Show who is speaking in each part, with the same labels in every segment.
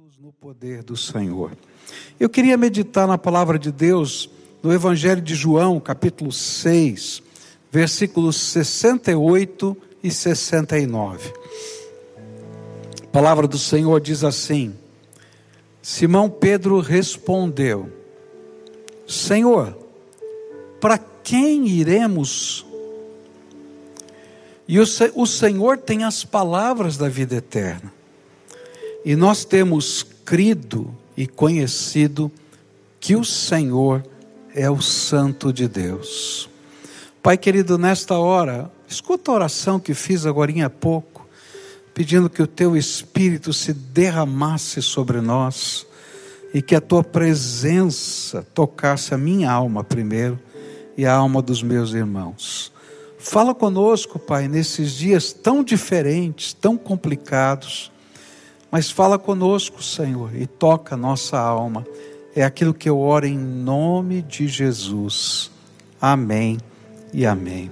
Speaker 1: Firmados no poder do Senhor. Eu queria meditar na palavra de Deus no Evangelho de João, capítulo 6, versículos 68 e 69. A palavra do Senhor diz assim: Simão Pedro respondeu: Senhor, para quem iremos? E o, o Senhor tem as palavras da vida eterna. E nós temos crido e conhecido que o Senhor é o Santo de Deus. Pai querido, nesta hora, escuta a oração que fiz agora há pouco, pedindo que o teu Espírito se derramasse sobre nós e que a tua presença tocasse a minha alma primeiro e a alma dos meus irmãos. Fala conosco, Pai, nesses dias tão diferentes, tão complicados mas fala conosco, Senhor, e toca nossa alma. É aquilo que eu oro em nome de Jesus. Amém e amém.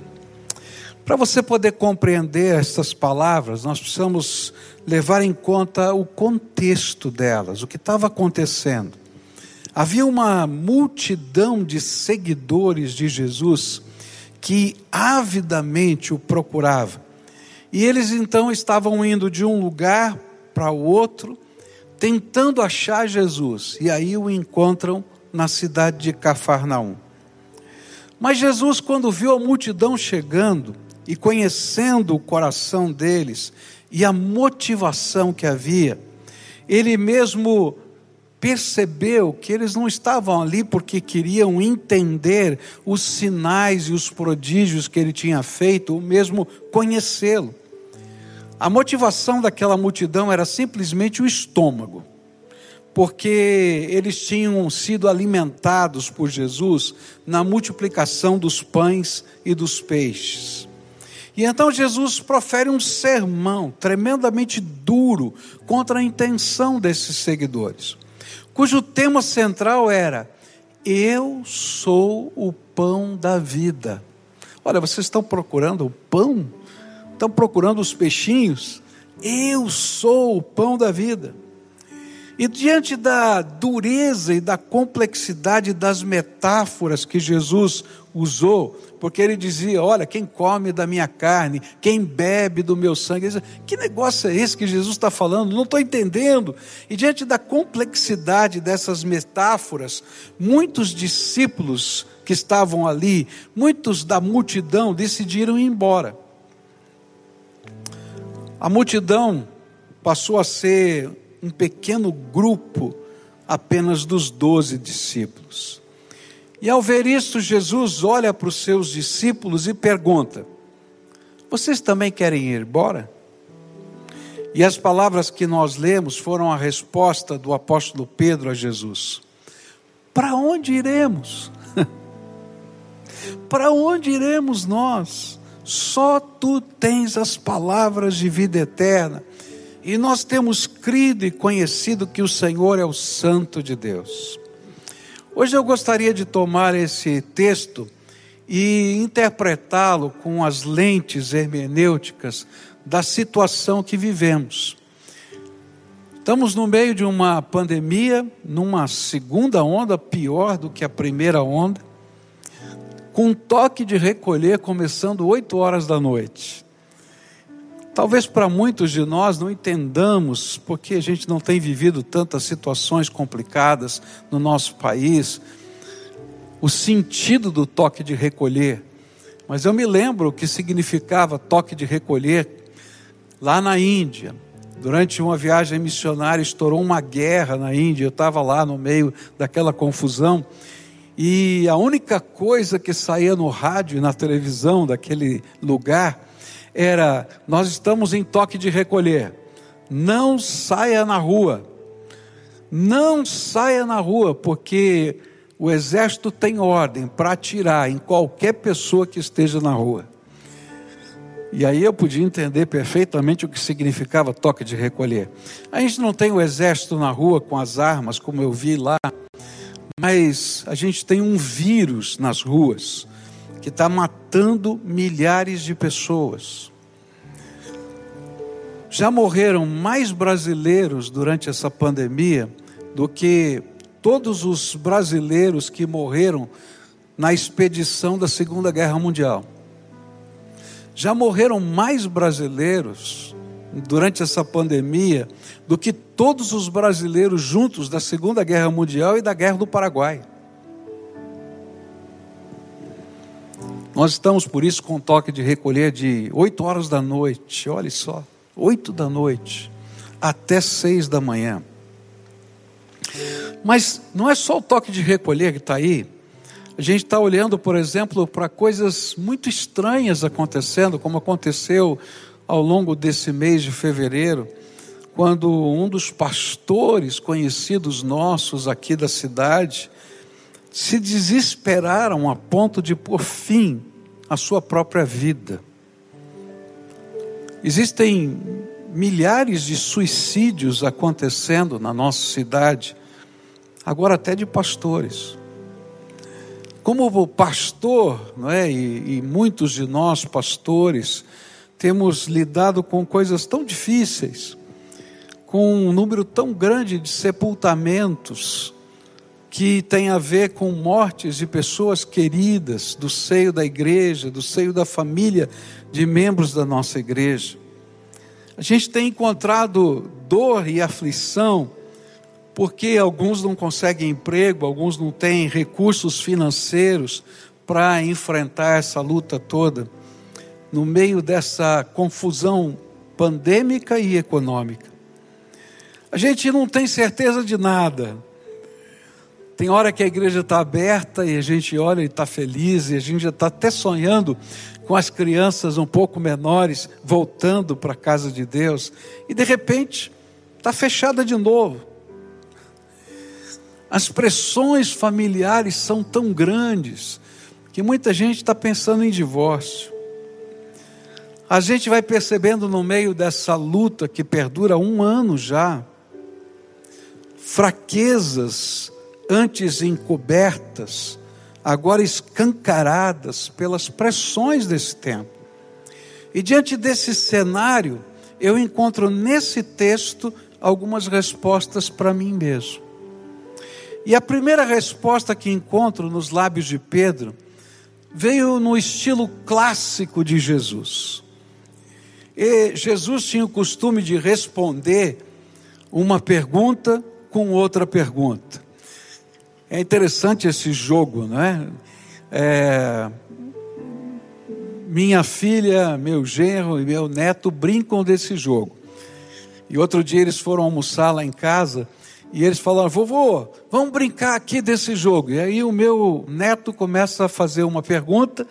Speaker 1: Para você poder compreender estas palavras, nós precisamos levar em conta o contexto delas, o que estava acontecendo. Havia uma multidão de seguidores de Jesus que avidamente o procuravam. E eles então estavam indo de um lugar para o outro, tentando achar Jesus. E aí o encontram na cidade de Cafarnaum. Mas Jesus, quando viu a multidão chegando e conhecendo o coração deles e a motivação que havia, ele mesmo percebeu que eles não estavam ali porque queriam entender os sinais e os prodígios que ele tinha feito, ou mesmo conhecê-lo. A motivação daquela multidão era simplesmente o estômago, porque eles tinham sido alimentados por Jesus na multiplicação dos pães e dos peixes. E então Jesus profere um sermão tremendamente duro contra a intenção desses seguidores, cujo tema central era: Eu sou o pão da vida. Olha, vocês estão procurando o pão? Estão procurando os peixinhos. Eu sou o pão da vida. E diante da dureza e da complexidade das metáforas que Jesus usou, porque ele dizia: Olha, quem come da minha carne, quem bebe do meu sangue. Dizia, que negócio é esse que Jesus está falando? Não estou entendendo. E diante da complexidade dessas metáforas, muitos discípulos que estavam ali, muitos da multidão, decidiram ir embora a multidão passou a ser um pequeno grupo apenas dos doze discípulos. E ao ver isso, Jesus olha para os seus discípulos e pergunta: Vocês também querem ir embora? E as palavras que nós lemos foram a resposta do apóstolo Pedro a Jesus: Para onde iremos? Para onde iremos nós? Só tu tens as palavras de vida eterna. E nós temos crido e conhecido que o Senhor é o Santo de Deus. Hoje eu gostaria de tomar esse texto e interpretá-lo com as lentes hermenêuticas da situação que vivemos. Estamos no meio de uma pandemia, numa segunda onda pior do que a primeira onda com um toque de recolher começando 8 horas da noite. Talvez para muitos de nós não entendamos porque a gente não tem vivido tantas situações complicadas no nosso país, o sentido do toque de recolher. Mas eu me lembro o que significava toque de recolher lá na Índia. Durante uma viagem missionária, estourou uma guerra na Índia, eu estava lá no meio daquela confusão e a única coisa que saía no rádio e na televisão daquele lugar era: nós estamos em toque de recolher, não saia na rua, não saia na rua, porque o exército tem ordem para atirar em qualquer pessoa que esteja na rua. E aí eu podia entender perfeitamente o que significava toque de recolher. A gente não tem o exército na rua com as armas, como eu vi lá mas a gente tem um vírus nas ruas que está matando milhares de pessoas. Já morreram mais brasileiros durante essa pandemia do que todos os brasileiros que morreram na expedição da Segunda Guerra Mundial. Já morreram mais brasileiros durante essa pandemia do que todos os brasileiros juntos da Segunda Guerra Mundial e da Guerra do Paraguai. Nós estamos, por isso, com toque de recolher de 8 horas da noite, olhe só, 8 da noite, até 6 da manhã. Mas não é só o toque de recolher que está aí. A gente está olhando, por exemplo, para coisas muito estranhas acontecendo, como aconteceu ao longo desse mês de fevereiro, quando um dos pastores conhecidos nossos aqui da cidade se desesperaram a ponto de pôr fim à sua própria vida. Existem milhares de suicídios acontecendo na nossa cidade agora até de pastores. Como pastor, não é? E, e muitos de nós pastores temos lidado com coisas tão difíceis, com um número tão grande de sepultamentos que tem a ver com mortes de pessoas queridas do seio da igreja, do seio da família de membros da nossa igreja. A gente tem encontrado dor e aflição porque alguns não conseguem emprego, alguns não têm recursos financeiros para enfrentar essa luta toda, no meio dessa confusão pandêmica e econômica. A gente não tem certeza de nada. Tem hora que a igreja está aberta e a gente olha e está feliz, e a gente já está até sonhando com as crianças um pouco menores voltando para a casa de Deus, e de repente está fechada de novo. As pressões familiares são tão grandes que muita gente está pensando em divórcio. A gente vai percebendo no meio dessa luta que perdura um ano já, fraquezas antes encobertas, agora escancaradas pelas pressões desse tempo. E diante desse cenário, eu encontro nesse texto algumas respostas para mim mesmo. E a primeira resposta que encontro nos lábios de Pedro veio no estilo clássico de Jesus. E Jesus tinha o costume de responder uma pergunta com outra pergunta. É interessante esse jogo, não é? é minha filha, meu genro e meu neto brincam desse jogo. E outro dia eles foram almoçar lá em casa e eles falaram: vovô, vamos brincar aqui desse jogo. E aí o meu neto começa a fazer uma pergunta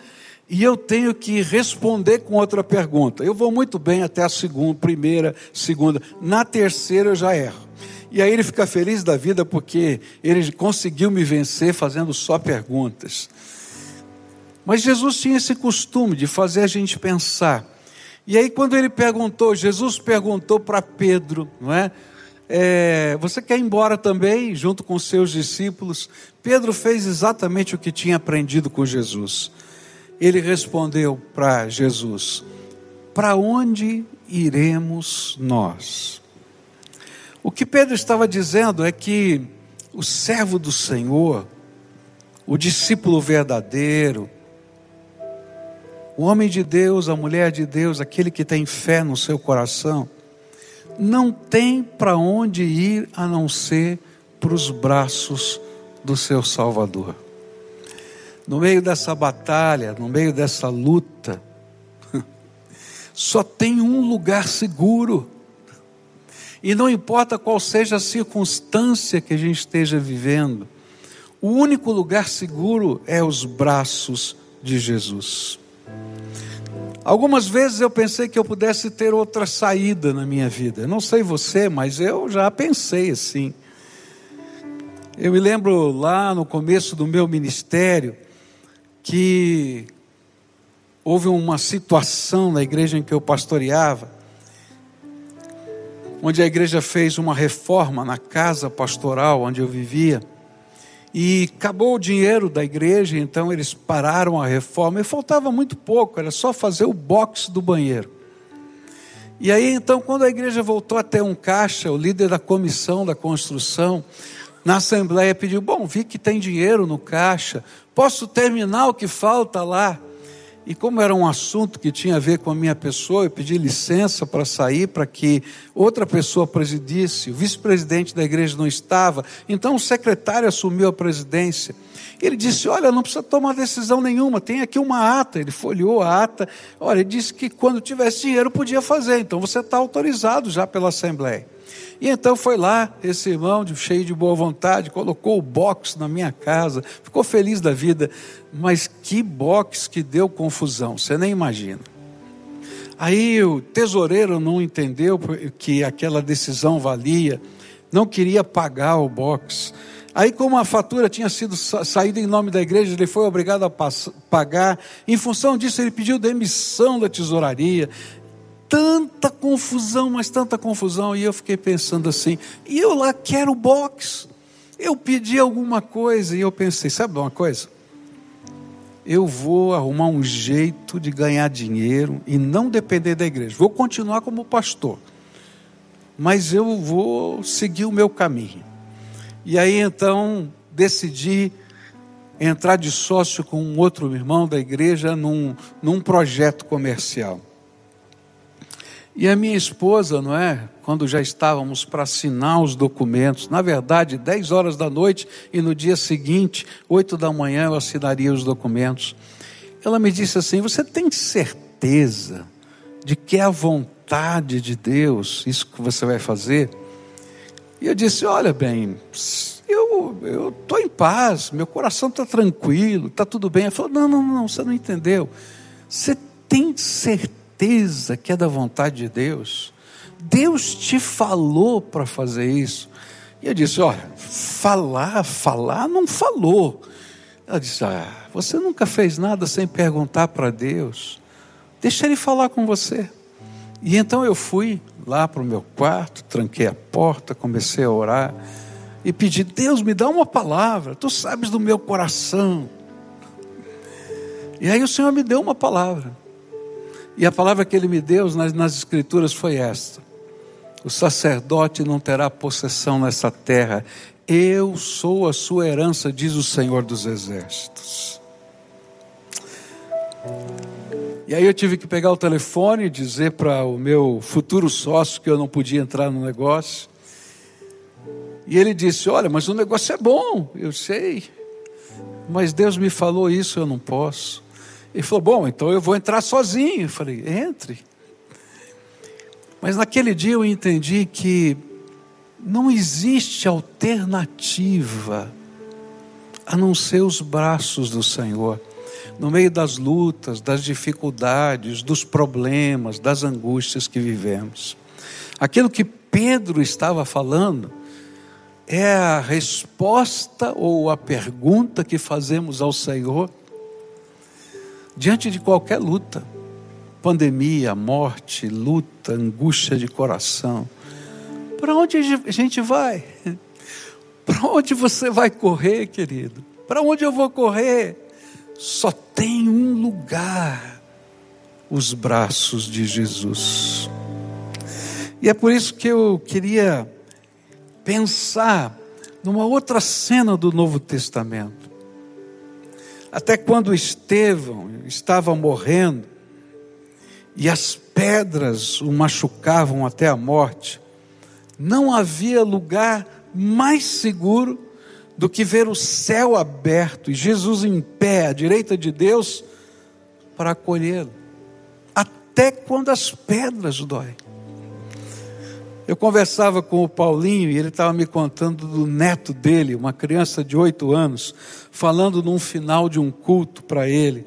Speaker 1: e eu tenho que responder com outra pergunta. Eu vou muito bem até a segunda, primeira, segunda. Na terceira eu já erro. E aí ele fica feliz da vida porque ele conseguiu me vencer fazendo só perguntas. Mas Jesus tinha esse costume de fazer a gente pensar. E aí, quando ele perguntou, Jesus perguntou para Pedro, não é? é, você quer ir embora também, junto com seus discípulos? Pedro fez exatamente o que tinha aprendido com Jesus. Ele respondeu para Jesus: Para onde iremos nós? O que Pedro estava dizendo é que o servo do Senhor, o discípulo verdadeiro, o homem de Deus, a mulher de Deus, aquele que tem fé no seu coração, não tem para onde ir a não ser para os braços do seu Salvador. No meio dessa batalha, no meio dessa luta, só tem um lugar seguro. E não importa qual seja a circunstância que a gente esteja vivendo, o único lugar seguro é os braços de Jesus. Algumas vezes eu pensei que eu pudesse ter outra saída na minha vida. Não sei você, mas eu já pensei assim. Eu me lembro lá no começo do meu ministério que houve uma situação na igreja em que eu pastoreava, onde a igreja fez uma reforma na casa pastoral onde eu vivia. E acabou o dinheiro da igreja, então eles pararam a reforma. E faltava muito pouco, era só fazer o box do banheiro. E aí, então, quando a igreja voltou a ter um caixa, o líder da comissão da construção, na assembleia pediu: Bom, vi que tem dinheiro no caixa, posso terminar o que falta lá? E como era um assunto que tinha a ver com a minha pessoa, eu pedi licença para sair para que outra pessoa presidisse. O vice-presidente da igreja não estava, então o secretário assumiu a presidência. Ele disse: Olha, não precisa tomar decisão nenhuma, tem aqui uma ata. Ele folheou a ata. Olha, ele disse que quando tivesse dinheiro podia fazer, então você está autorizado já pela Assembleia. E então foi lá, esse irmão, cheio de boa vontade, colocou o box na minha casa, ficou feliz da vida, mas que box que deu confusão, você nem imagina. Aí o tesoureiro não entendeu que aquela decisão valia, não queria pagar o box. Aí, como a fatura tinha sido saída em nome da igreja, ele foi obrigado a pagar. Em função disso, ele pediu demissão da tesouraria tanta confusão, mas tanta confusão. E eu fiquei pensando assim, e eu lá quero box. Eu pedi alguma coisa e eu pensei, sabe uma coisa? Eu vou arrumar um jeito de ganhar dinheiro e não depender da igreja. Vou continuar como pastor, mas eu vou seguir o meu caminho. E aí então decidi entrar de sócio com um outro irmão da igreja num, num projeto comercial. E a minha esposa, não é? Quando já estávamos para assinar os documentos, na verdade, 10 horas da noite e no dia seguinte, 8 da manhã, eu assinaria os documentos. Ela me disse assim: Você tem certeza de que é a vontade de Deus isso que você vai fazer? E eu disse: Olha bem, eu estou em paz, meu coração está tranquilo, está tudo bem. Ela falou: Não, não, não, você não entendeu. Você tem certeza certeza que é da vontade de Deus. Deus te falou para fazer isso. E eu disse: Olha, falar, falar, não falou. Ela disse: Ah, você nunca fez nada sem perguntar para Deus. Deixa Ele falar com você. E então eu fui lá para o meu quarto, tranquei a porta, comecei a orar e pedi: Deus, me dá uma palavra, tu sabes do meu coração. E aí o Senhor me deu uma palavra. E a palavra que ele me deu nas, nas Escrituras foi esta: O sacerdote não terá possessão nessa terra, eu sou a sua herança, diz o Senhor dos Exércitos. E aí eu tive que pegar o telefone e dizer para o meu futuro sócio que eu não podia entrar no negócio. E ele disse: Olha, mas o negócio é bom, eu sei. Mas Deus me falou isso, eu não posso. Ele falou: Bom, então eu vou entrar sozinho. Eu falei: Entre. Mas naquele dia eu entendi que não existe alternativa a não ser os braços do Senhor. No meio das lutas, das dificuldades, dos problemas, das angústias que vivemos. Aquilo que Pedro estava falando é a resposta ou a pergunta que fazemos ao Senhor diante de qualquer luta, pandemia, morte, luta, angústia de coração, para onde a gente vai? Para onde você vai correr, querido? Para onde eu vou correr? Só tem um lugar: os braços de Jesus. E é por isso que eu queria pensar numa outra cena do Novo Testamento. Até quando Estevão estava morrendo e as pedras o machucavam até a morte, não havia lugar mais seguro do que ver o céu aberto e Jesus em pé à direita de Deus para acolhê-lo, até quando as pedras doem. Eu conversava com o Paulinho e ele estava me contando do neto dele, uma criança de oito anos, falando num final de um culto para ele,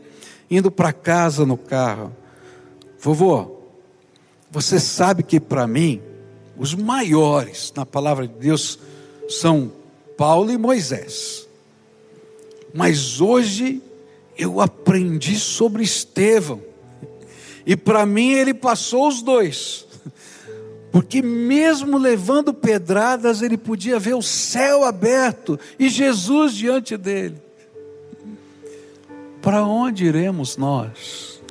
Speaker 1: indo para casa no carro. Vovô, você sabe que para mim, os maiores na palavra de Deus são Paulo e Moisés. Mas hoje eu aprendi sobre Estevão. E para mim ele passou os dois. Porque mesmo levando pedradas, ele podia ver o céu aberto e Jesus diante dele. Para onde iremos nós?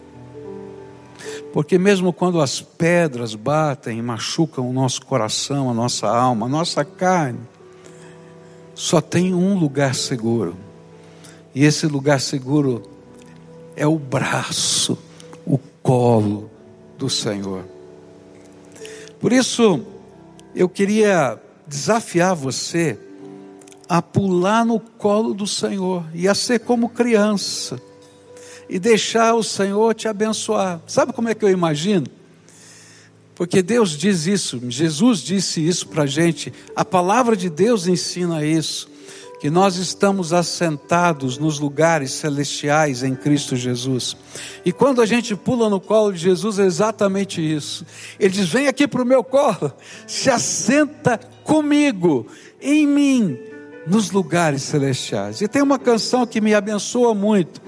Speaker 1: Porque mesmo quando as pedras batem e machucam o nosso coração, a nossa alma, a nossa carne, só tem um lugar seguro. E esse lugar seguro é o braço, o colo do Senhor. Por isso, eu queria desafiar você a pular no colo do Senhor e a ser como criança e deixar o Senhor te abençoar. Sabe como é que eu imagino? Porque Deus diz isso, Jesus disse isso para a gente, a palavra de Deus ensina isso, que nós estamos assentados nos lugares celestiais em Cristo Jesus. E quando a gente pula no colo de Jesus, é exatamente isso. Ele diz: Vem aqui para o meu colo, se assenta comigo, em mim, nos lugares celestiais. E tem uma canção que me abençoa muito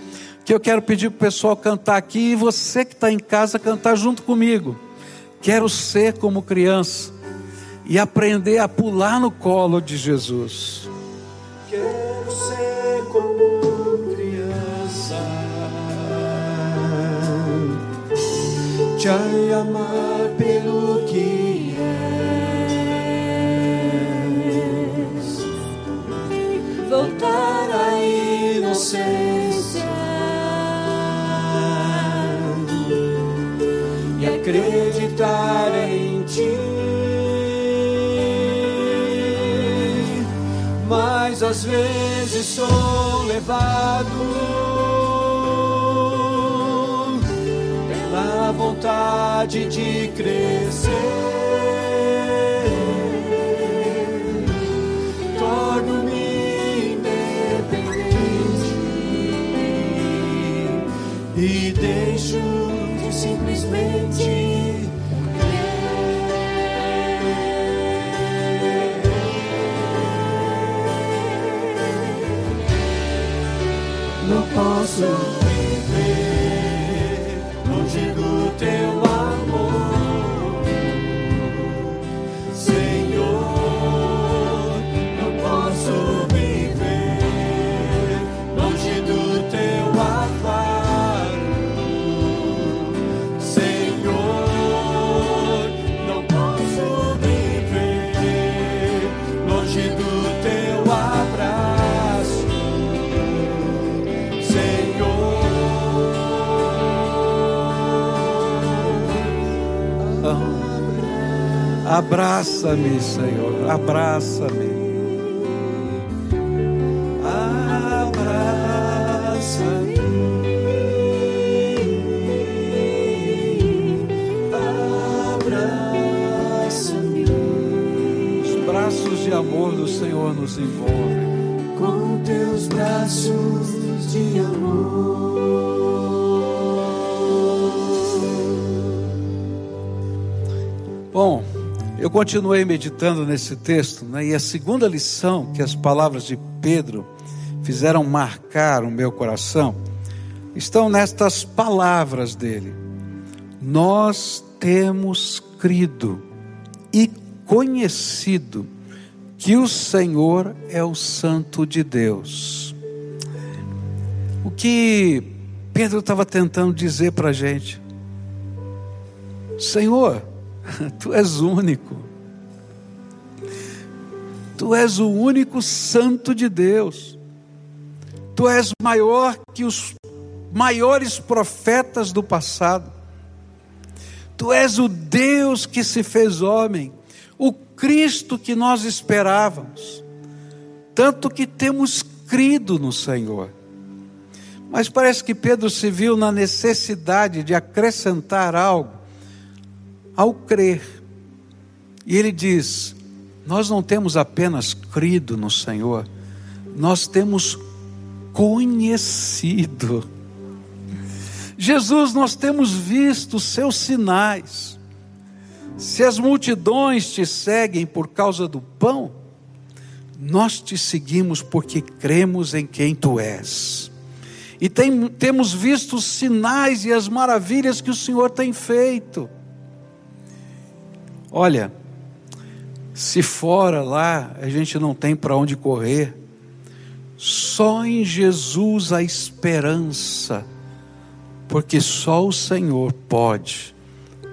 Speaker 1: que eu quero pedir para o pessoal cantar aqui e você que está em casa cantar junto comigo. Quero ser como criança e aprender a pular no colo de Jesus.
Speaker 2: Quero ser como criança, te amar pelo que és, voltar à inocência. acreditar em ti. Às vezes sou levado pela vontade de crescer. Torno-me independente e deixo simplesmente posso
Speaker 1: Abraça-me, Senhor, abraça-me.
Speaker 2: Abraça-me. Abraça-me.
Speaker 1: Os braços de amor do Senhor nos envolvem. Continuei meditando nesse texto, né, e a segunda lição que as palavras de Pedro fizeram marcar o meu coração estão nestas palavras dele. Nós temos crido e conhecido que o Senhor é o Santo de Deus. O que Pedro estava tentando dizer para a gente? Senhor, Tu és único. Tu és o único santo de Deus. Tu és maior que os maiores profetas do passado. Tu és o Deus que se fez homem, o Cristo que nós esperávamos. Tanto que temos crido no Senhor. Mas parece que Pedro se viu na necessidade de acrescentar algo ao crer. E ele diz: Nós não temos apenas crido no Senhor, nós temos conhecido. Jesus, nós temos visto os seus sinais. Se as multidões te seguem por causa do pão, nós te seguimos porque cremos em quem tu és. E tem, temos visto os sinais e as maravilhas que o Senhor tem feito. Olha, se fora lá a gente não tem para onde correr, só em Jesus a esperança porque só o Senhor pode.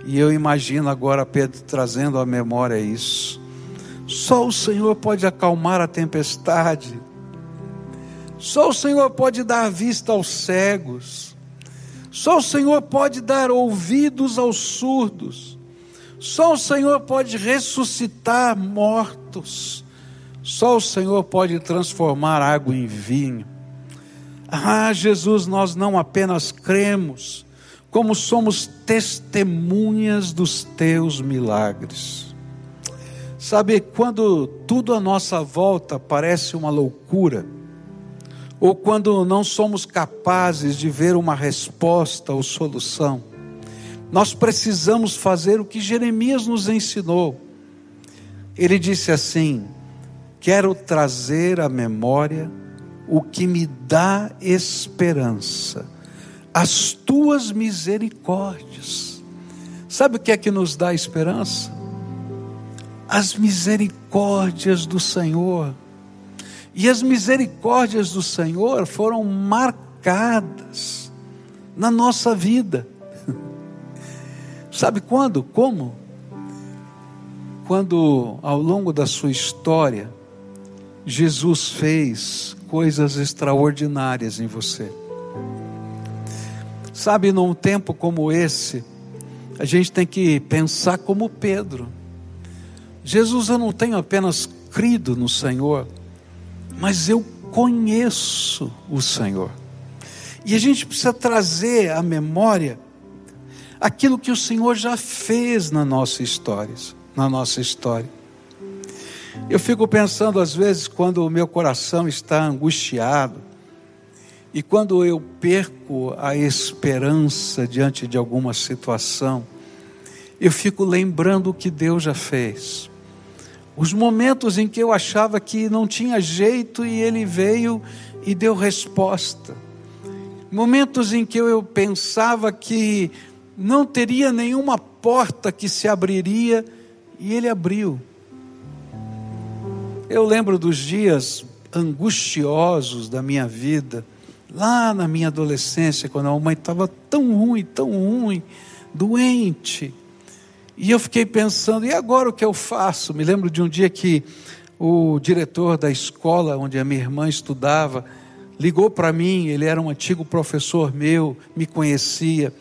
Speaker 1: E eu imagino agora Pedro trazendo à memória isso. Só o Senhor pode acalmar a tempestade. Só o Senhor pode dar vista aos cegos. Só o Senhor pode dar ouvidos aos surdos. Só o Senhor pode ressuscitar mortos. Só o Senhor pode transformar água em vinho. Ah, Jesus, nós não apenas cremos, como somos testemunhas dos teus milagres. Sabe, quando tudo à nossa volta parece uma loucura, ou quando não somos capazes de ver uma resposta ou solução, nós precisamos fazer o que Jeremias nos ensinou. Ele disse assim: Quero trazer à memória o que me dá esperança, as tuas misericórdias. Sabe o que é que nos dá esperança? As misericórdias do Senhor. E as misericórdias do Senhor foram marcadas na nossa vida. Sabe quando? Como? Quando ao longo da sua história, Jesus fez coisas extraordinárias em você. Sabe, num tempo como esse, a gente tem que pensar como Pedro. Jesus, eu não tenho apenas crido no Senhor, mas eu conheço o Senhor. E a gente precisa trazer à memória aquilo que o Senhor já fez na nossa história, na nossa história. Eu fico pensando às vezes quando o meu coração está angustiado e quando eu perco a esperança diante de alguma situação, eu fico lembrando o que Deus já fez. Os momentos em que eu achava que não tinha jeito e ele veio e deu resposta. Momentos em que eu pensava que não teria nenhuma porta que se abriria e ele abriu. Eu lembro dos dias angustiosos da minha vida, lá na minha adolescência, quando a mãe estava tão ruim, tão ruim, doente. E eu fiquei pensando, e agora o que eu faço? Me lembro de um dia que o diretor da escola onde a minha irmã estudava ligou para mim, ele era um antigo professor meu, me conhecia.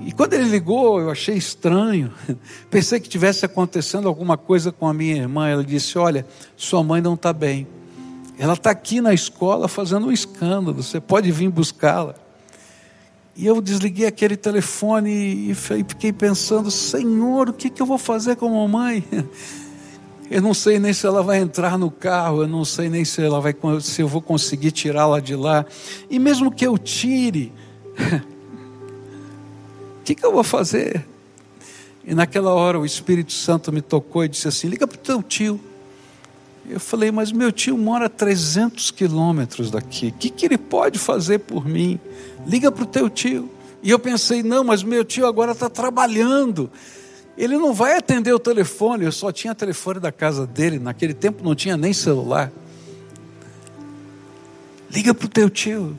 Speaker 1: E quando ele ligou, eu achei estranho. Pensei que tivesse acontecendo alguma coisa com a minha irmã. Ela disse: Olha, sua mãe não está bem. Ela está aqui na escola fazendo um escândalo. Você pode vir buscá-la. E eu desliguei aquele telefone e fiquei pensando: Senhor, o que, que eu vou fazer com a mamãe? Eu não sei nem se ela vai entrar no carro, eu não sei nem se, ela vai, se eu vou conseguir tirá-la de lá. E mesmo que eu tire, que, que eu vou fazer? E naquela hora o Espírito Santo me tocou e disse assim: liga para o teu tio. Eu falei, mas meu tio mora a 300 quilômetros daqui, o que, que ele pode fazer por mim? Liga para o teu tio. E eu pensei, não, mas meu tio agora está trabalhando. Ele não vai atender o telefone. Eu só tinha telefone da casa dele. Naquele tempo não tinha nem celular. Liga para o teu tio.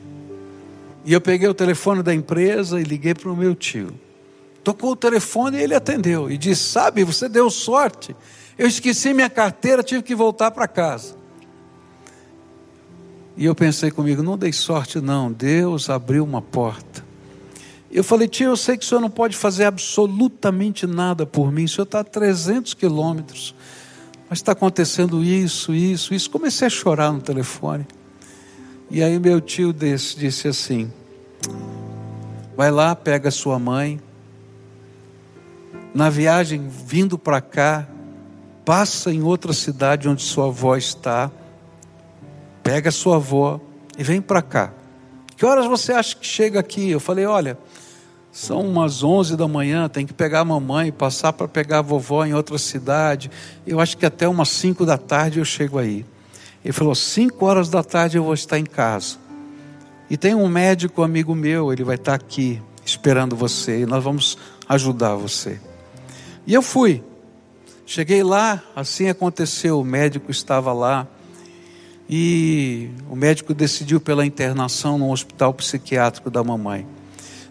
Speaker 1: E eu peguei o telefone da empresa e liguei para o meu tio. Tocou o telefone e ele atendeu. E disse: Sabe, você deu sorte. Eu esqueci minha carteira, tive que voltar para casa. E eu pensei comigo, não dei sorte não, Deus abriu uma porta. Eu falei, tio, eu sei que o senhor não pode fazer absolutamente nada por mim, o senhor está a 300 quilômetros, mas está acontecendo isso, isso, isso. Comecei a chorar no telefone. E aí meu tio desse, disse assim, vai lá, pega sua mãe, na viagem vindo para cá, passa em outra cidade onde sua avó está, pega sua avó e vem para cá. Que horas você acha que chega aqui? Eu falei, olha, são umas 11 da manhã, tem que pegar a mamãe, passar para pegar a vovó em outra cidade. Eu acho que até umas 5 da tarde eu chego aí. Ele falou, 5 horas da tarde eu vou estar em casa. E tem um médico amigo meu, ele vai estar aqui esperando você e nós vamos ajudar você. E eu fui. Cheguei lá, assim aconteceu, o médico estava lá e o médico decidiu pela internação no hospital psiquiátrico da mamãe.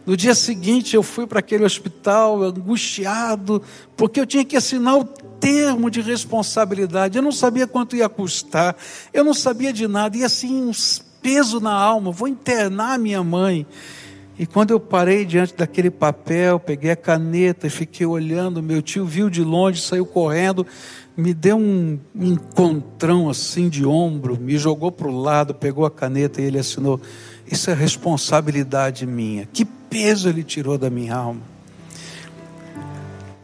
Speaker 1: No dia seguinte eu fui para aquele hospital angustiado, porque eu tinha que assinar o termo de responsabilidade. Eu não sabia quanto ia custar, eu não sabia de nada, e assim um peso na alma, vou internar minha mãe. E quando eu parei diante daquele papel, peguei a caneta e fiquei olhando, meu tio viu de longe, saiu correndo, me deu um encontrão assim de ombro, me jogou para o lado, pegou a caneta e ele assinou. Isso é responsabilidade minha. Que peso ele tirou da minha alma.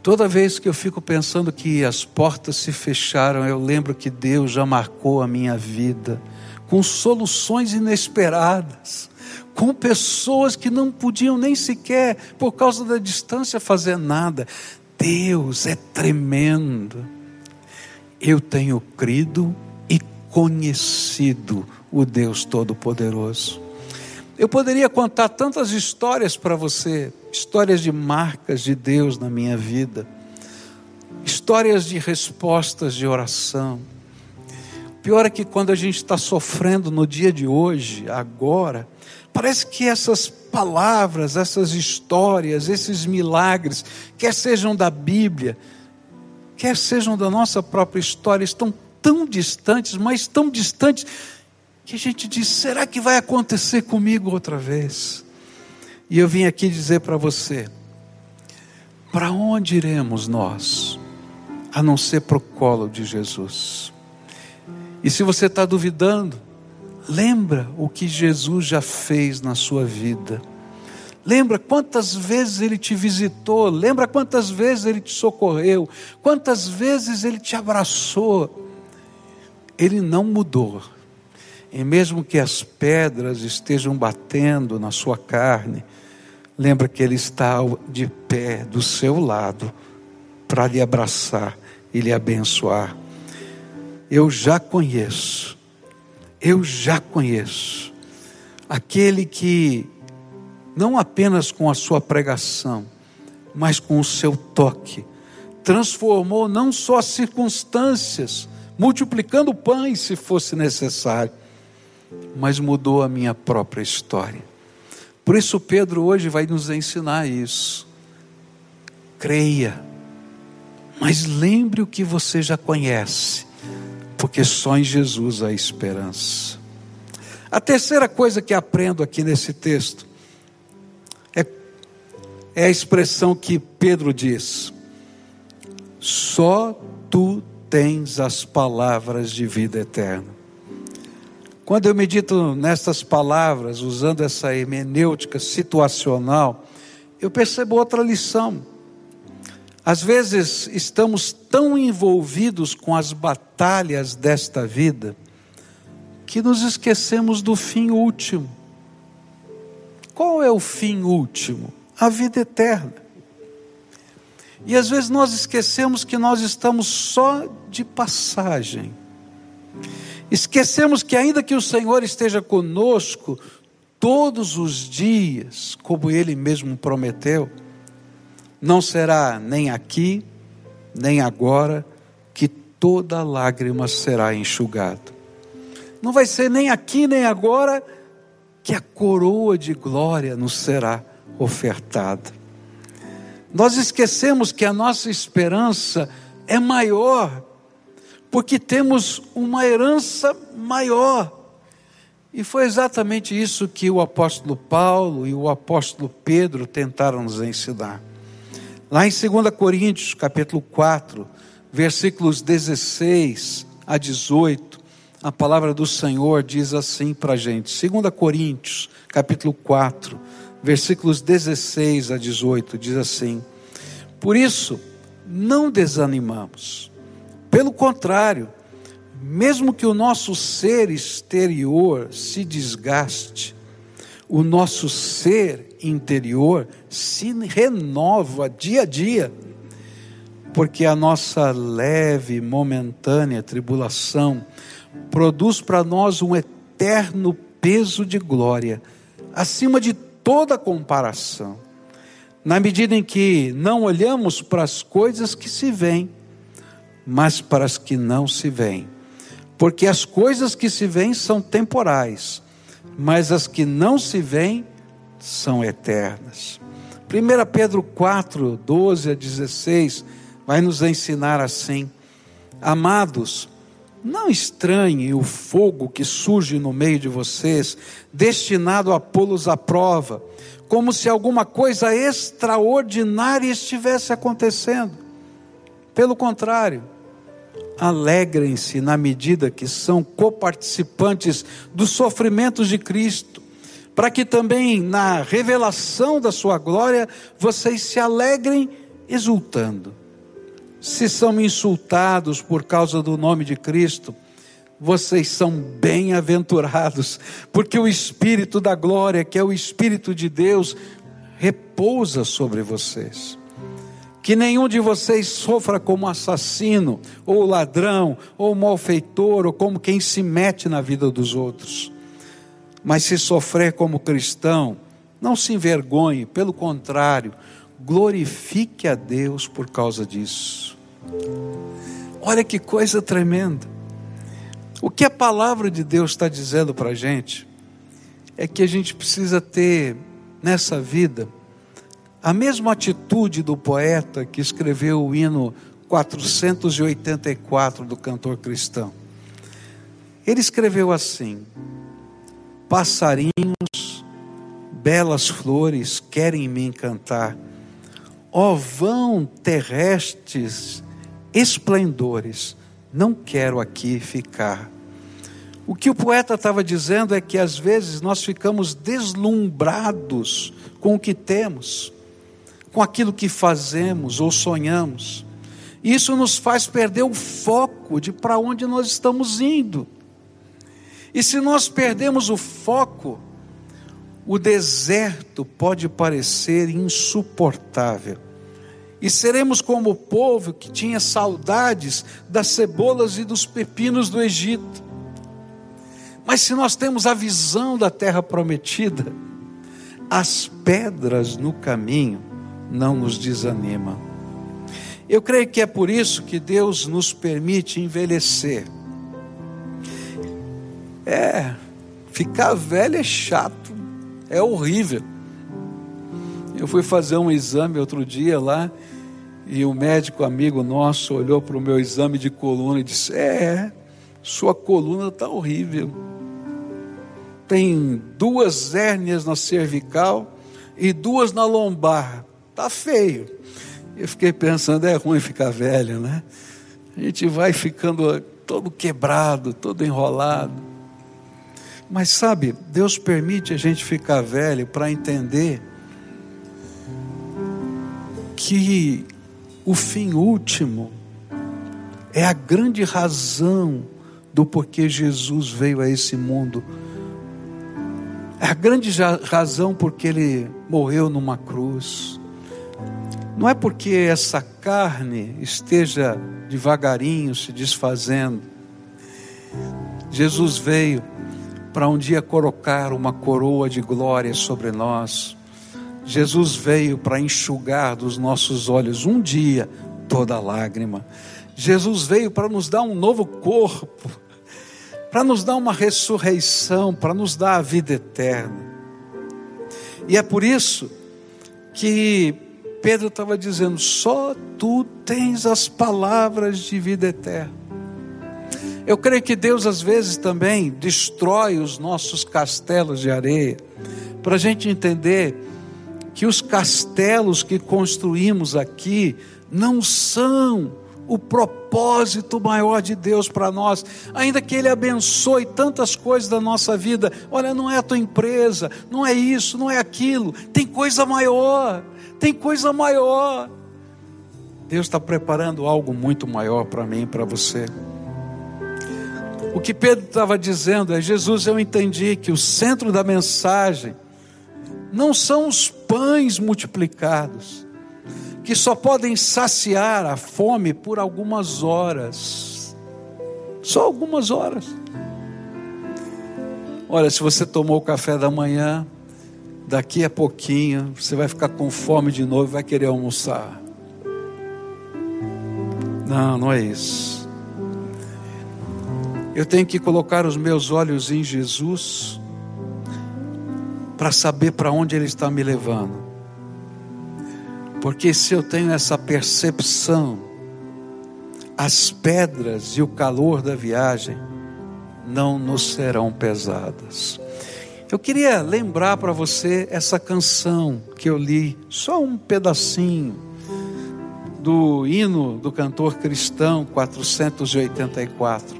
Speaker 1: Toda vez que eu fico pensando que as portas se fecharam, eu lembro que Deus já marcou a minha vida com soluções inesperadas com pessoas que não podiam nem sequer, por causa da distância, fazer nada. Deus é tremendo. Eu tenho crido e conhecido o Deus Todo-Poderoso. Eu poderia contar tantas histórias para você, histórias de marcas de Deus na minha vida, histórias de respostas de oração. Pior é que quando a gente está sofrendo no dia de hoje, agora, Parece que essas palavras, essas histórias, esses milagres, quer sejam da Bíblia, quer sejam da nossa própria história, estão tão distantes, mas tão distantes, que a gente diz: será que vai acontecer comigo outra vez? E eu vim aqui dizer para você: para onde iremos nós, a não ser para o colo de Jesus? E se você está duvidando, Lembra o que Jesus já fez na sua vida. Lembra quantas vezes ele te visitou, lembra quantas vezes ele te socorreu, quantas vezes ele te abraçou. Ele não mudou. E mesmo que as pedras estejam batendo na sua carne, lembra que ele está de pé do seu lado para lhe abraçar e lhe abençoar. Eu já conheço eu já conheço. Aquele que, não apenas com a sua pregação, mas com o seu toque, transformou não só as circunstâncias, multiplicando pães se fosse necessário, mas mudou a minha própria história. Por isso, Pedro hoje vai nos ensinar isso. Creia, mas lembre o que você já conhece porque só em Jesus há esperança. A terceira coisa que aprendo aqui nesse texto é, é a expressão que Pedro diz: só tu tens as palavras de vida eterna. Quando eu medito nestas palavras, usando essa hermenêutica situacional, eu percebo outra lição. Às vezes estamos tão envolvidos com as batalhas desta vida que nos esquecemos do fim último. Qual é o fim último? A vida eterna. E às vezes nós esquecemos que nós estamos só de passagem. Esquecemos que, ainda que o Senhor esteja conosco todos os dias, como Ele mesmo prometeu, não será nem aqui, nem agora, que toda lágrima será enxugada. Não vai ser nem aqui, nem agora, que a coroa de glória nos será ofertada. Nós esquecemos que a nossa esperança é maior, porque temos uma herança maior. E foi exatamente isso que o apóstolo Paulo e o apóstolo Pedro tentaram nos ensinar. Lá em 2 Coríntios, capítulo 4, versículos 16 a 18, a palavra do Senhor diz assim para a gente. 2 Coríntios, capítulo 4, versículos 16 a 18, diz assim: Por isso, não desanimamos. Pelo contrário, mesmo que o nosso ser exterior se desgaste, o nosso ser interior se renova dia a dia, porque a nossa leve, momentânea tribulação produz para nós um eterno peso de glória, acima de toda comparação, na medida em que não olhamos para as coisas que se veem, mas para as que não se veem. Porque as coisas que se veem são temporais, mas as que não se veem são eternas. 1 Pedro 4, 12 a 16 vai nos ensinar assim: Amados, não estranhem o fogo que surge no meio de vocês, destinado a pô-los à prova, como se alguma coisa extraordinária estivesse acontecendo. Pelo contrário, alegrem-se na medida que são coparticipantes dos sofrimentos de Cristo, para que também na revelação da sua glória vocês se alegrem exultando. Se são insultados por causa do nome de Cristo, vocês são bem-aventurados, porque o Espírito da glória, que é o Espírito de Deus, repousa sobre vocês. Que nenhum de vocês sofra como assassino, ou ladrão, ou malfeitor, ou como quem se mete na vida dos outros. Mas se sofrer como cristão, não se envergonhe, pelo contrário, glorifique a Deus por causa disso. Olha que coisa tremenda. O que a palavra de Deus está dizendo para a gente é que a gente precisa ter nessa vida a mesma atitude do poeta que escreveu o hino 484 do cantor cristão. Ele escreveu assim: Passarinhos, belas flores querem me encantar, ó vão terrestres esplendores, não quero aqui ficar. O que o poeta estava dizendo é que às vezes nós ficamos deslumbrados com o que temos com aquilo que fazemos ou sonhamos. Isso nos faz perder o foco de para onde nós estamos indo. E se nós perdemos o foco, o deserto pode parecer insuportável. E seremos como o povo que tinha saudades das cebolas e dos pepinos do Egito. Mas se nós temos a visão da terra prometida, as pedras no caminho não nos desanima. Eu creio que é por isso que Deus nos permite envelhecer. É, ficar velho é chato, é horrível. Eu fui fazer um exame outro dia lá, e o médico amigo nosso olhou para o meu exame de coluna e disse: É, sua coluna está horrível. Tem duas hérnias na cervical e duas na lombar. Tá feio. Eu fiquei pensando, é ruim ficar velho, né? A gente vai ficando todo quebrado, todo enrolado. Mas sabe, Deus permite a gente ficar velho para entender que o fim último é a grande razão do porquê Jesus veio a esse mundo. É a grande razão porque ele morreu numa cruz. Não é porque essa carne esteja devagarinho se desfazendo. Jesus veio para um dia colocar uma coroa de glória sobre nós. Jesus veio para enxugar dos nossos olhos um dia toda lágrima. Jesus veio para nos dar um novo corpo, para nos dar uma ressurreição, para nos dar a vida eterna. E é por isso que Pedro estava dizendo: só tu tens as palavras de vida eterna. Eu creio que Deus às vezes também destrói os nossos castelos de areia, para a gente entender que os castelos que construímos aqui não são o propósito maior de Deus para nós, ainda que Ele abençoe tantas coisas da nossa vida. Olha, não é a tua empresa, não é isso, não é aquilo, tem coisa maior tem coisa maior. Deus está preparando algo muito maior para mim e para você. O que Pedro estava dizendo é: Jesus, eu entendi que o centro da mensagem não são os pães multiplicados, que só podem saciar a fome por algumas horas. Só algumas horas. Olha, se você tomou o café da manhã, daqui a pouquinho você vai ficar com fome de novo e vai querer almoçar. Não, não é isso. Eu tenho que colocar os meus olhos em Jesus para saber para onde Ele está me levando. Porque se eu tenho essa percepção, as pedras e o calor da viagem não nos serão pesadas. Eu queria lembrar para você essa canção que eu li, só um pedacinho do hino do cantor cristão 484.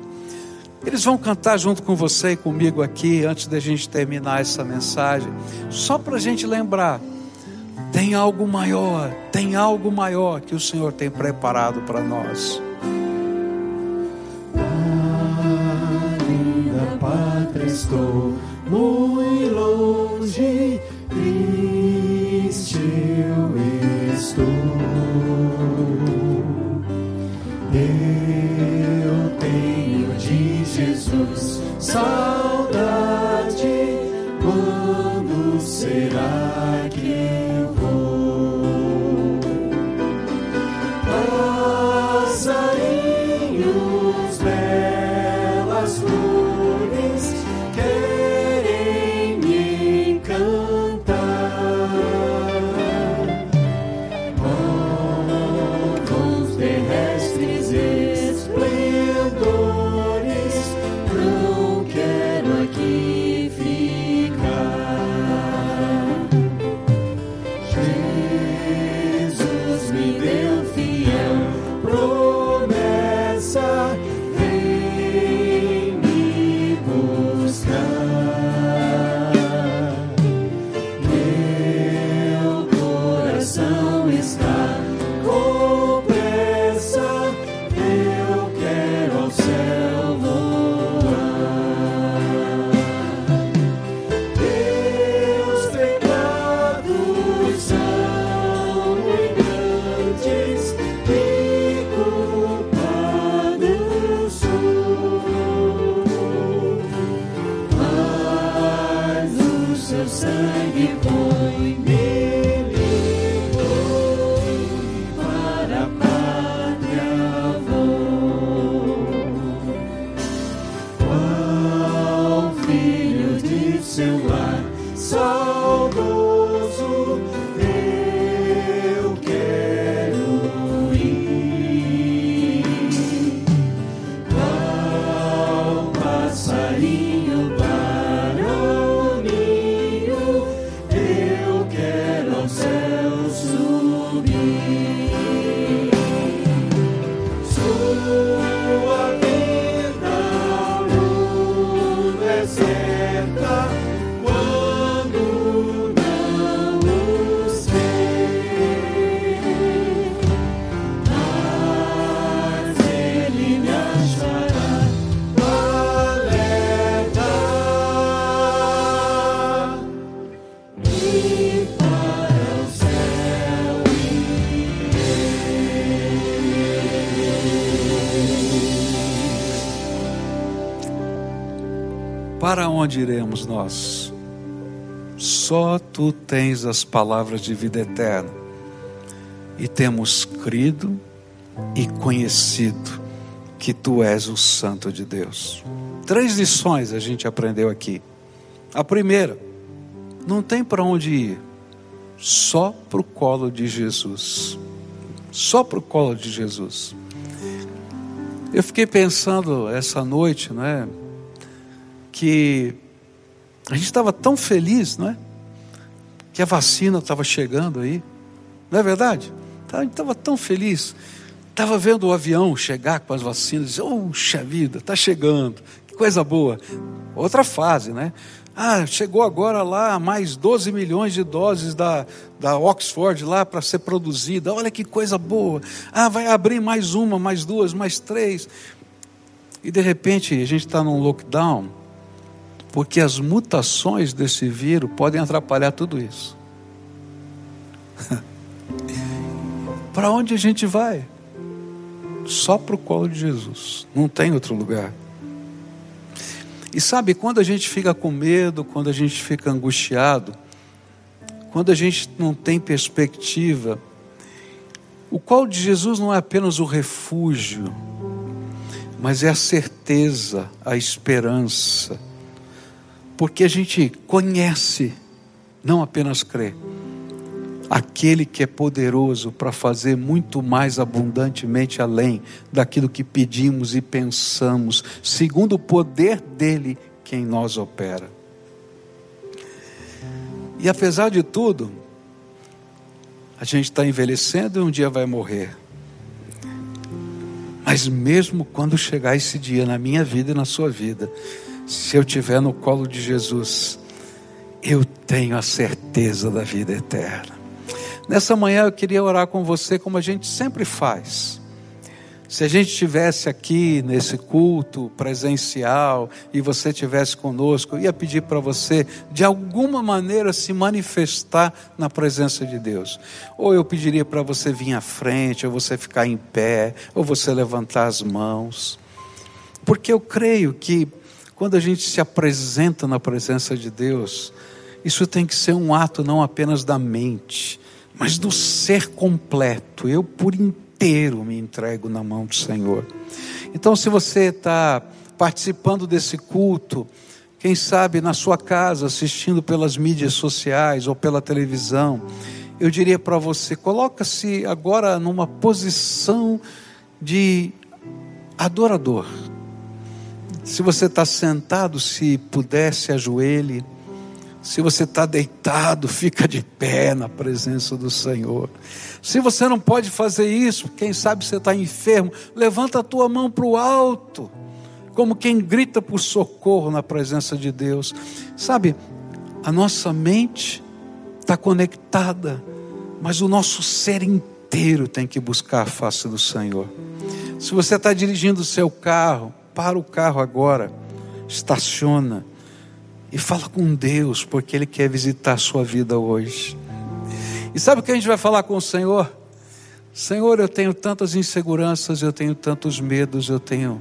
Speaker 1: Eles vão cantar junto com você e comigo aqui, antes da gente terminar essa mensagem, só para a gente lembrar: tem algo maior, tem algo maior que o Senhor tem preparado para nós.
Speaker 2: linda pátria estou, muito longe, triste eu estou. Eu tenho de Jesus saudade.
Speaker 1: Onde iremos nós? Só tu tens as palavras de vida eterna. E temos crido e conhecido que tu és o Santo de Deus. Três lições a gente aprendeu aqui. A primeira, não tem para onde ir, só para o colo de Jesus. Só para o colo de Jesus. Eu fiquei pensando essa noite, não é? Que a gente estava tão feliz, não é? Que a vacina estava chegando aí, não é verdade? A gente estava tão feliz, estava vendo o avião chegar com as vacinas, puxa vida, está chegando, que coisa boa. Outra fase, né? Ah, chegou agora lá mais 12 milhões de doses da, da Oxford lá para ser produzida, olha que coisa boa. Ah, vai abrir mais uma, mais duas, mais três. E de repente a gente está num lockdown, porque as mutações desse vírus podem atrapalhar tudo isso. para onde a gente vai? Só para o colo de Jesus, não tem outro lugar. E sabe, quando a gente fica com medo, quando a gente fica angustiado, quando a gente não tem perspectiva, o colo de Jesus não é apenas o refúgio, mas é a certeza, a esperança, porque a gente conhece não apenas crer, aquele que é poderoso para fazer muito mais abundantemente além daquilo que pedimos e pensamos, segundo o poder dele que em nós opera. E apesar de tudo, a gente está envelhecendo e um dia vai morrer. Mas mesmo quando chegar esse dia na minha vida e na sua vida, se eu estiver no colo de Jesus, eu tenho a certeza da vida eterna. Nessa manhã eu queria orar com você como a gente sempre faz. Se a gente estivesse aqui nesse culto presencial e você estivesse conosco, eu ia pedir para você, de alguma maneira, se manifestar na presença de Deus. Ou eu pediria para você vir à frente, ou você ficar em pé, ou você levantar as mãos. Porque eu creio que quando a gente se apresenta na presença de Deus, isso tem que ser um ato não apenas da mente, mas do ser completo. Eu, por inteiro, me entrego na mão do Senhor. Então, se você está participando desse culto, quem sabe na sua casa, assistindo pelas mídias sociais ou pela televisão, eu diria para você: coloca-se agora numa posição de adorador. Se você está sentado, se pudesse, ajoelhe. Se você está deitado, fica de pé na presença do Senhor. Se você não pode fazer isso, quem sabe você está enfermo, levanta a tua mão para o alto, como quem grita por socorro na presença de Deus. Sabe, a nossa mente está conectada, mas o nosso ser inteiro tem que buscar a face do Senhor. Se você está dirigindo o seu carro, para o carro agora, estaciona e fala com Deus, porque Ele quer visitar a sua vida hoje. E sabe o que a gente vai falar com o Senhor? Senhor, eu tenho tantas inseguranças, eu tenho tantos medos, eu tenho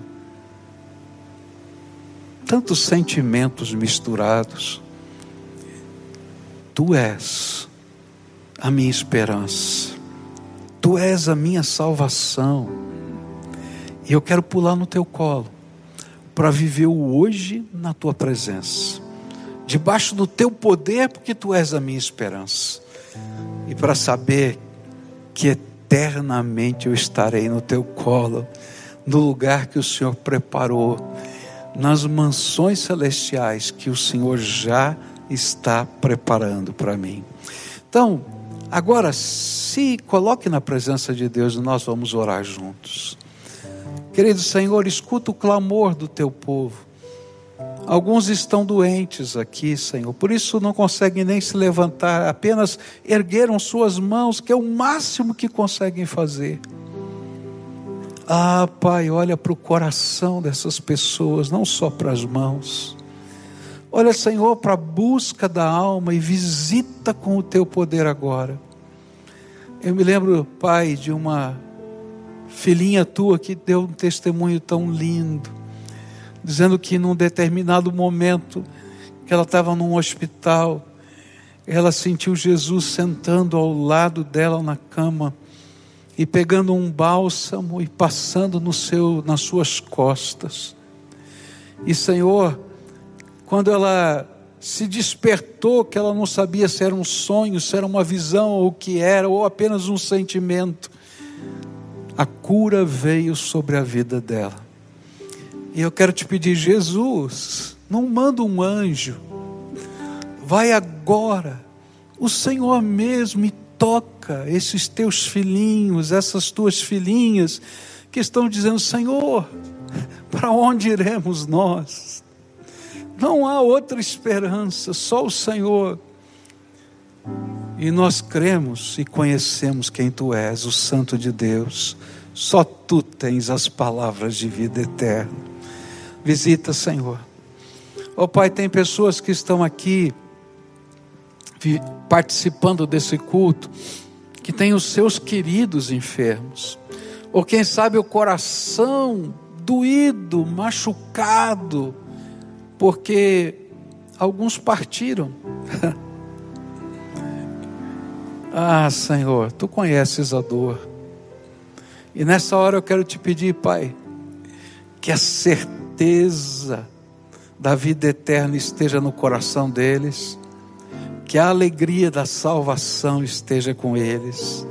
Speaker 1: tantos sentimentos misturados. Tu és a minha esperança, Tu és a minha salvação, e eu quero pular no Teu colo para viver o hoje na Tua presença debaixo do teu poder, porque tu és a minha esperança. E para saber que eternamente eu estarei no teu colo, no lugar que o Senhor preparou, nas mansões celestiais que o Senhor já está preparando para mim. Então, agora se coloque na presença de Deus e nós vamos orar juntos. Querido Senhor, escuta o clamor do teu povo. Alguns estão doentes aqui, Senhor, por isso não conseguem nem se levantar, apenas ergueram suas mãos, que é o máximo que conseguem fazer. Ah, Pai, olha para o coração dessas pessoas, não só para as mãos. Olha, Senhor, para a busca da alma e visita com o teu poder agora. Eu me lembro, Pai, de uma filhinha tua que deu um testemunho tão lindo dizendo que num determinado momento que ela estava num hospital, ela sentiu Jesus sentando ao lado dela na cama e pegando um bálsamo e passando no seu nas suas costas. E Senhor, quando ela se despertou, que ela não sabia se era um sonho, se era uma visão ou o que era, ou apenas um sentimento, a cura veio sobre a vida dela. E eu quero te pedir, Jesus, não manda um anjo, vai agora, o Senhor mesmo, e toca esses teus filhinhos, essas tuas filhinhas, que estão dizendo: Senhor, para onde iremos nós? Não há outra esperança, só o Senhor. E nós cremos e conhecemos quem tu és, o Santo de Deus. Só tu tens as palavras de vida eterna. Visita, Senhor. Ó oh, Pai, tem pessoas que estão aqui participando desse culto, que têm os seus queridos enfermos, ou quem sabe o coração doído, machucado, porque alguns partiram. ah, Senhor, tu conheces a dor. E nessa hora eu quero te pedir, Pai, que a certeza da vida eterna esteja no coração deles, que a alegria da salvação esteja com eles.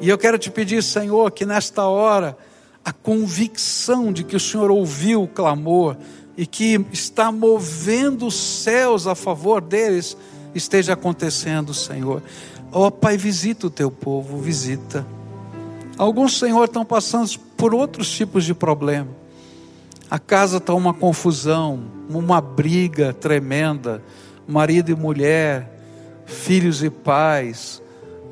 Speaker 1: E eu quero te pedir, Senhor, que nesta hora a convicção de que o Senhor ouviu o clamor e que está movendo os céus a favor deles esteja acontecendo, Senhor. Ó oh, Pai, visita o teu povo, visita. Alguns, Senhor, estão passando por outros tipos de problema. A casa está uma confusão, uma briga tremenda, marido e mulher, filhos e pais.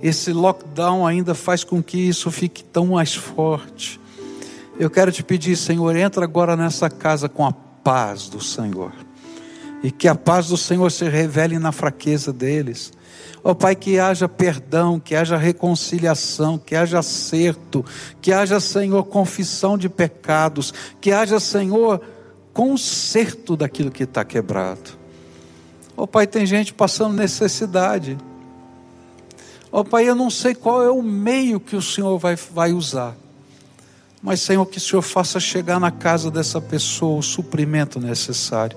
Speaker 1: Esse lockdown ainda faz com que isso fique tão mais forte. Eu quero te pedir, Senhor, entra agora nessa casa com a paz do Senhor. E que a paz do Senhor se revele na fraqueza deles. Ó oh, Pai, que haja perdão, que haja reconciliação, que haja acerto, que haja, Senhor, confissão de pecados, que haja, Senhor, conserto daquilo que está quebrado. Ó oh, Pai, tem gente passando necessidade. Ó oh, Pai, eu não sei qual é o meio que o Senhor vai, vai usar. Mas, Senhor, que o Senhor faça chegar na casa dessa pessoa o suprimento necessário.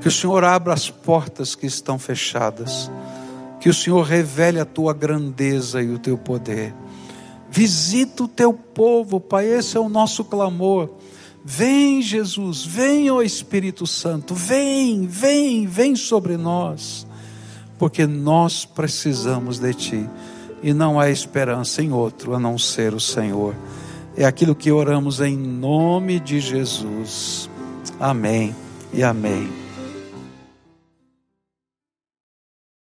Speaker 1: Que o Senhor abra as portas que estão fechadas. Que o Senhor revele a tua grandeza e o teu poder. Visita o teu povo, Pai, esse é o nosso clamor. Vem, Jesus, vem, ó Espírito Santo, vem, vem, vem sobre nós, porque nós precisamos de Ti e não há esperança em outro a não ser o Senhor. É aquilo que oramos em nome de Jesus. Amém e amém.